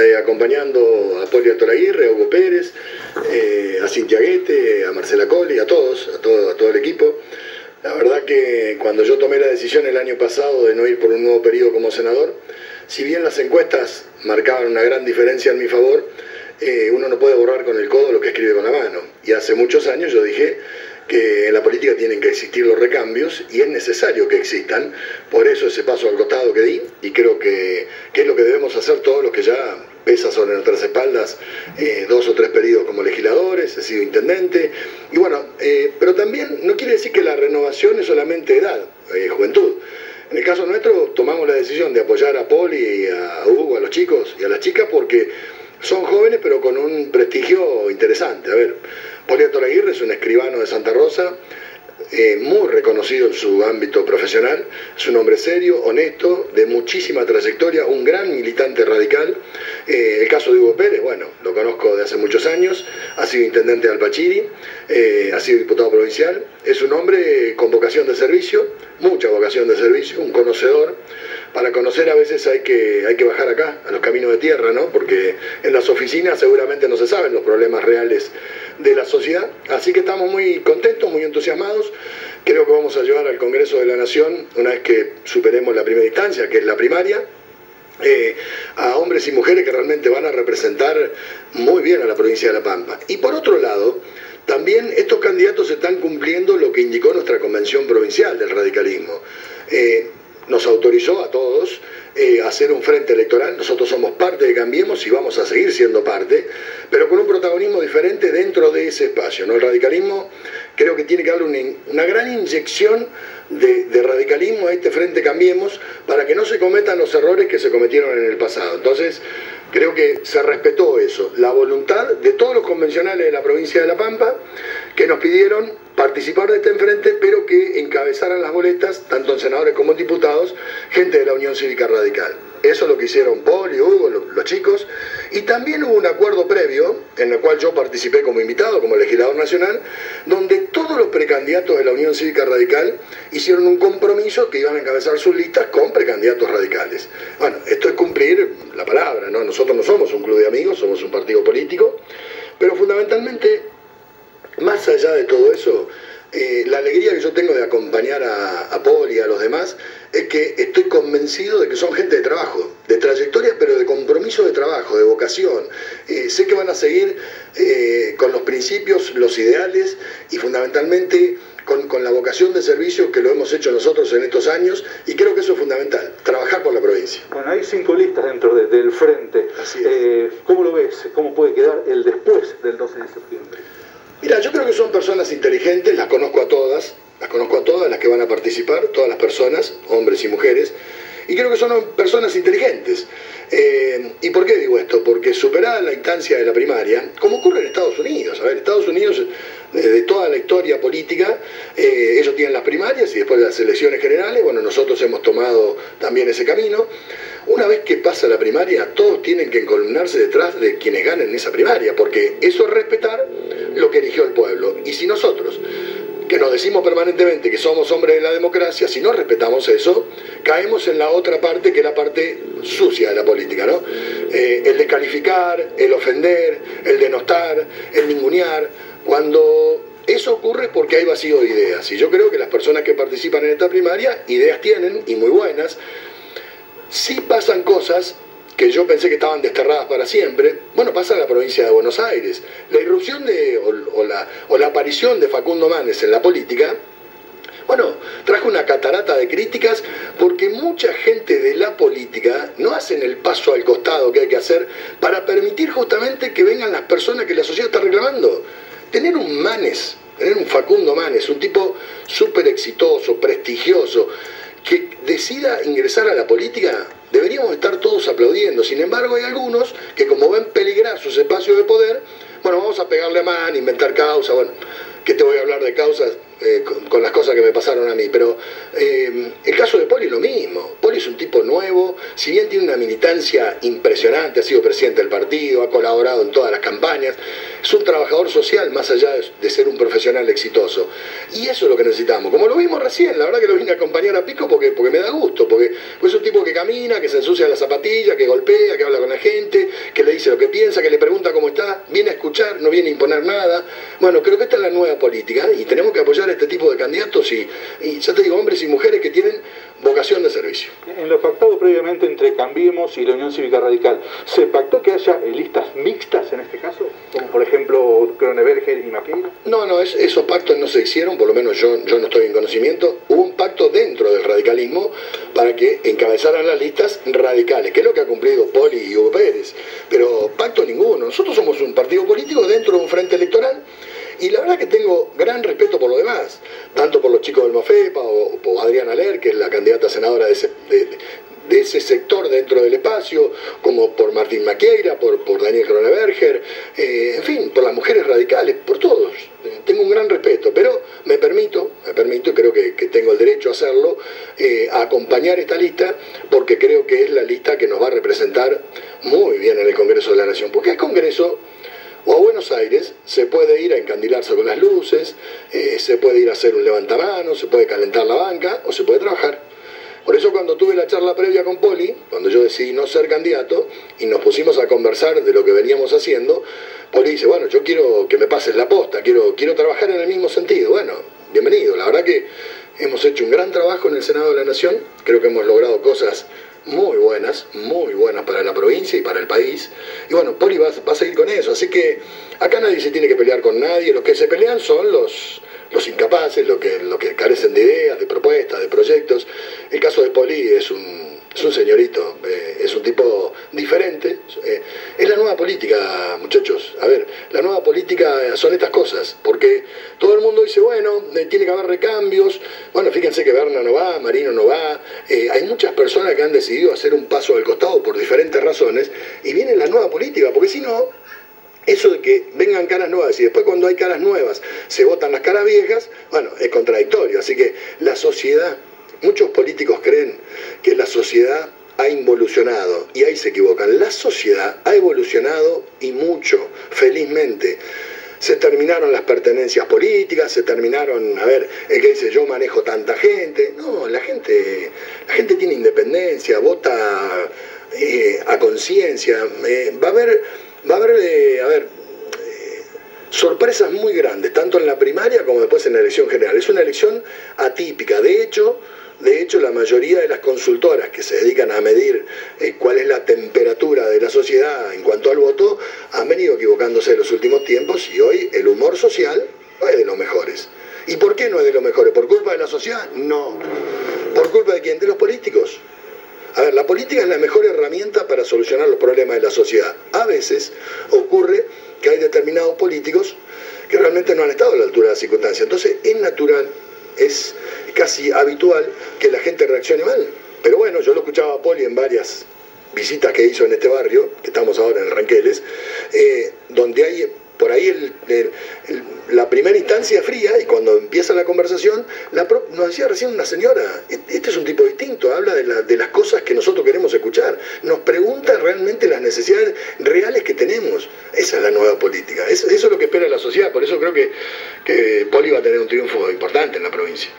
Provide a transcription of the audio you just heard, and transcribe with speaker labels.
Speaker 1: eh, acompañando a Poli Toraguirre, a Hugo Pérez, eh, a Cintia Guete, a Marcela Colli, a todos, a todo, el equipo. La verdad que cuando yo tomé la decisión el año pasado de no ir por un nuevo periodo como senador, si bien las encuestas marcaban una gran diferencia en mi favor, eh, uno no puede borrar con el codo lo que escribe con la mano. Y hace muchos años yo dije que en la política tienen que existir los recambios y es necesario que existan. Por eso ese paso al costado que di y creo que, es lo que debemos hacer todos los que ya pesa sobre nuestras espaldas eh, dos o tres periodos como legisladores, he sido intendente. Y bueno, eh, pero también no quiere decir que la renovación es solamente edad, juventud. En el caso nuestro tomamos la decisión de apoyar a Poli, a Hugo, a los chicos y a las chicas porque son jóvenes pero con un prestigio interesante. A ver, Poliato Aguirre es un escribano de Santa Rosa, eh, muy reconocido en su ámbito profesional, es un hombre serio, honesto, de muchísima trayectoria, un gran militante radical. Eh, el caso de Hugo Pérez, bueno, lo conozco de hace muchos años, ha sido intendente de Alpachiri, eh, ha sido diputado provincial, es un hombre con vocación de servicio, mucha vocación de servicio, un conocedor para conocer a veces hay que, hay que bajar acá, a los caminos de tierra, ¿no? Porque en las oficinas seguramente no se saben los problemas reales de la sociedad. Así que estamos muy contentos, muy entusiasmados. Creo que vamos a llevar al Congreso de la Nación, una vez que superemos la primera instancia, que es la primaria, eh, a hombres y mujeres que realmente van a representar muy bien a la provincia de La Pampa. Y por otro lado, también estos candidatos están cumpliendo lo que indicó nuestra convención provincial del radicalismo. Eh, nos autorizó a todos eh, hacer un frente electoral. Nosotros somos parte de Cambiemos y vamos a seguir siendo parte, pero con un protagonismo diferente dentro de ese espacio. ¿no? El radicalismo creo que tiene que darle una, gran inyección de, radicalismo a este frente Cambiemos para que no se cometan los errores que se cometieron en el pasado. Entonces, creo que se respetó eso, la voluntad de todos los convencionales de la provincia de La Pampa que nos pidieron participar de este enfrente, pero que encabezaran las boletas, tanto en senadores como en diputados, gente de la Unión Cívica Radical. Eso es lo que hicieron Paul y Hugo, los chicos. Y también hubo un acuerdo previo, en el cual yo participé como invitado, como legislador nacional, donde todos los precandidatos de la Unión Cívica Radical hicieron un compromiso que iban a encabezar sus listas con precandidatos radicales. Bueno, esto es cumplir la palabra, ¿no? Nosotros no somos un club de amigos, somos un partido político, pero fundamentalmente, más allá de todo eso, eh, la alegría que yo tengo de acompañar a, a Paul y a los demás es que estoy convencido de que son gente de trabajo, de trayectoria, pero de compromiso de trabajo, de vocación. Eh, sé que van a seguir eh, con los principios, los ideales y fundamentalmente con, la vocación de servicio que lo hemos hecho nosotros en estos años y creo que eso es fundamental, trabajar por la provincia.
Speaker 2: Bueno, hay cinco listas dentro del frente. ¿Cómo lo ves? ¿Cómo puede quedar el después del 12 de septiembre?
Speaker 1: Mira, yo creo que son personas inteligentes, las conozco a todas, las conozco a todas las que van a participar, todas las personas, hombres y mujeres, y creo que son personas inteligentes. Eh, ¿Y por qué digo esto? Porque superada la instancia de la primaria, como ocurre en Estados Unidos, a ver, Estados Unidos, de toda la historia política, eh, ellos tienen las primarias y después las elecciones generales, bueno, nosotros hemos tomado también ese camino. Una vez que pasa la primaria, todos tienen que encolumnarse detrás de quienes ganen esa primaria, porque eso es respetar lo que eligió el pueblo. Y si nosotros, que nos decimos permanentemente que somos hombres de la democracia, si no respetamos eso, caemos en la otra parte que es la parte sucia de la política, ¿no? Eh, el descalificar, el ofender, el denostar, el ningunear, cuando eso ocurre porque hay vacío de ideas. Y yo creo que las personas que participan en esta primaria, ideas tienen y muy buenas, si pasan cosas que yo pensé que estaban desterradas para siempre, bueno, pasa en la provincia de Buenos Aires. La irrupción de, o, la, la aparición de Facundo Manes en la política, bueno, trajo una catarata de críticas porque mucha gente de la política no hacen el paso al costado que hay que hacer para permitir justamente que vengan las personas que la sociedad está reclamando. Tener un Manes, tener un Facundo Manes, un tipo súper exitoso, prestigioso, que decida ingresar a la política, deberíamos estar todos aplaudiendo. Sin embargo, hay algunos que como ven peligrar sus espacios de poder, bueno, vamos a pegarle a man, inventar causas, bueno, que te voy a hablar de causas eh, con, las cosas que me pasaron a mí, pero eh, el caso de Poli es lo mismo. Poli es un tipo nuevo, si bien tiene una militancia impresionante, ha sido presidente del partido, ha colaborado en todas las campañas, es un trabajador social más allá de, ser un profesional exitoso. Y eso es lo que necesitamos. Como lo vimos recién, la verdad que lo vine a acompañar a Pico porque, porque me da gusto, porque es un tipo que camina, que se ensucia las zapatillas, que golpea, que habla con la gente, que dice lo que piensa, que le pregunta cómo está, viene a escuchar, no viene a imponer nada. Bueno, creo que esta es la nueva política y tenemos que apoyar este tipo de candidatos y, y ya te digo, hombres y mujeres que tienen vocación de servicio.
Speaker 2: En lo pactado previamente entre Cambiemos y la Unión Cívica Radical, ¿se pactó que haya listas mixtas en este caso? Como por ejemplo Kroneberger y Maqueira.
Speaker 1: No, no, esos pactos no se hicieron, por lo menos yo, yo no estoy en conocimiento. Hubo un pacto dentro del radicalismo para que encabezaran las listas radicales, que es lo que ha cumplido Poli y Hugo Pérez. Pero pacto ninguno. Nosotros somos un partido político dentro de un frente electoral y la verdad que tengo gran respeto por lo demás, tanto por los chicos del MOFEPA o por Adriana Ler, que es la candidata senadora de ese, sector dentro del espacio, como por Martín Maqueira, por, por Daniel Kroneberger, eh, en fin, por las mujeres radicales, por todos. tengo un gran respeto, pero me permito, me permito, creo que, tengo el derecho a hacerlo, eh, a acompañar esta lista, porque creo que es la lista que nos va a representar muy bien en el Congreso de la Nación, porque el Congreso o a Buenos Aires se puede ir a encandilarse con las luces, eh, se puede ir a hacer un levantamanos, se puede calentar la banca o se puede trabajar. Por eso cuando tuve la charla previa con Poli, cuando yo decidí no ser candidato y nos pusimos a conversar de lo que veníamos haciendo, Poli dice, bueno, yo quiero que me pases la posta, quiero, quiero trabajar en el mismo sentido. Bueno, bienvenido. La verdad que hemos hecho un gran trabajo en el Senado de la Nación, creo que hemos logrado cosas muy buenas, muy buenas para la provincia y para el país. Y bueno, Poli va, a seguir con eso. Así que acá nadie se tiene que pelear con nadie. Los que se pelean son los, los incapaces, los que, los que carecen de ideas, de propuestas, de proyectos. El caso de Poli es un es un señorito, eh, es un tipo diferente. Eh, es la nueva política, muchachos. A ver, la nueva política son estas cosas, porque todo el mundo dice, bueno, eh, tiene que haber recambios. Bueno, fíjense que Berna no va, Marino no va. hay muchas personas que han decidido hacer un paso al costado por diferentes razones, y viene la nueva política, porque si no, eso de que vengan caras nuevas y después cuando hay caras nuevas se votan las caras viejas, bueno, es contradictorio. Así que la sociedad Muchos políticos creen que la sociedad ha involucionado y ahí se equivocan. La sociedad ha evolucionado y mucho, felizmente. Se terminaron las pertenencias políticas, se terminaron, a ver, el que dice yo manejo tanta gente. No, la gente, la gente tiene independencia, vota eh, a conciencia. Eh, va a haber, va a haber, eh, a ver, sorpresas muy grandes, tanto en la primaria como después en la elección general. Es una elección atípica. De hecho, de hecho, la mayoría de las consultoras que se dedican a medir eh, cuál es la temperatura de la sociedad en cuanto al voto han venido equivocándose en los últimos tiempos y hoy el humor social no es de los mejores. ¿Y por qué no es de los mejores? ¿Por culpa de la sociedad? No. ¿Por culpa de quién? De los políticos. A ver, la política es la mejor herramienta para solucionar los problemas de la sociedad. A veces ocurre que hay determinados políticos que realmente no han estado a la altura de las circunstancias. Entonces es natural es casi habitual que la gente reaccione mal. Pero bueno, yo lo escuchaba a Poli en varias visitas que hizo en este barrio, que estamos ahora en el Ranqueles, eh, donde hay por ahí la primera instancia fría y cuando empieza la conversación, la nos decía recién una señora, e-, este es un tipo distinto, habla de, las cosas que nosotros queremos escuchar, nos pregunta realmente las necesidades reales que tenemos. Esa es la nueva política, eso, es lo que espera la sociedad, por eso creo que, que Poli va a tener un triunfo importante en la provincia.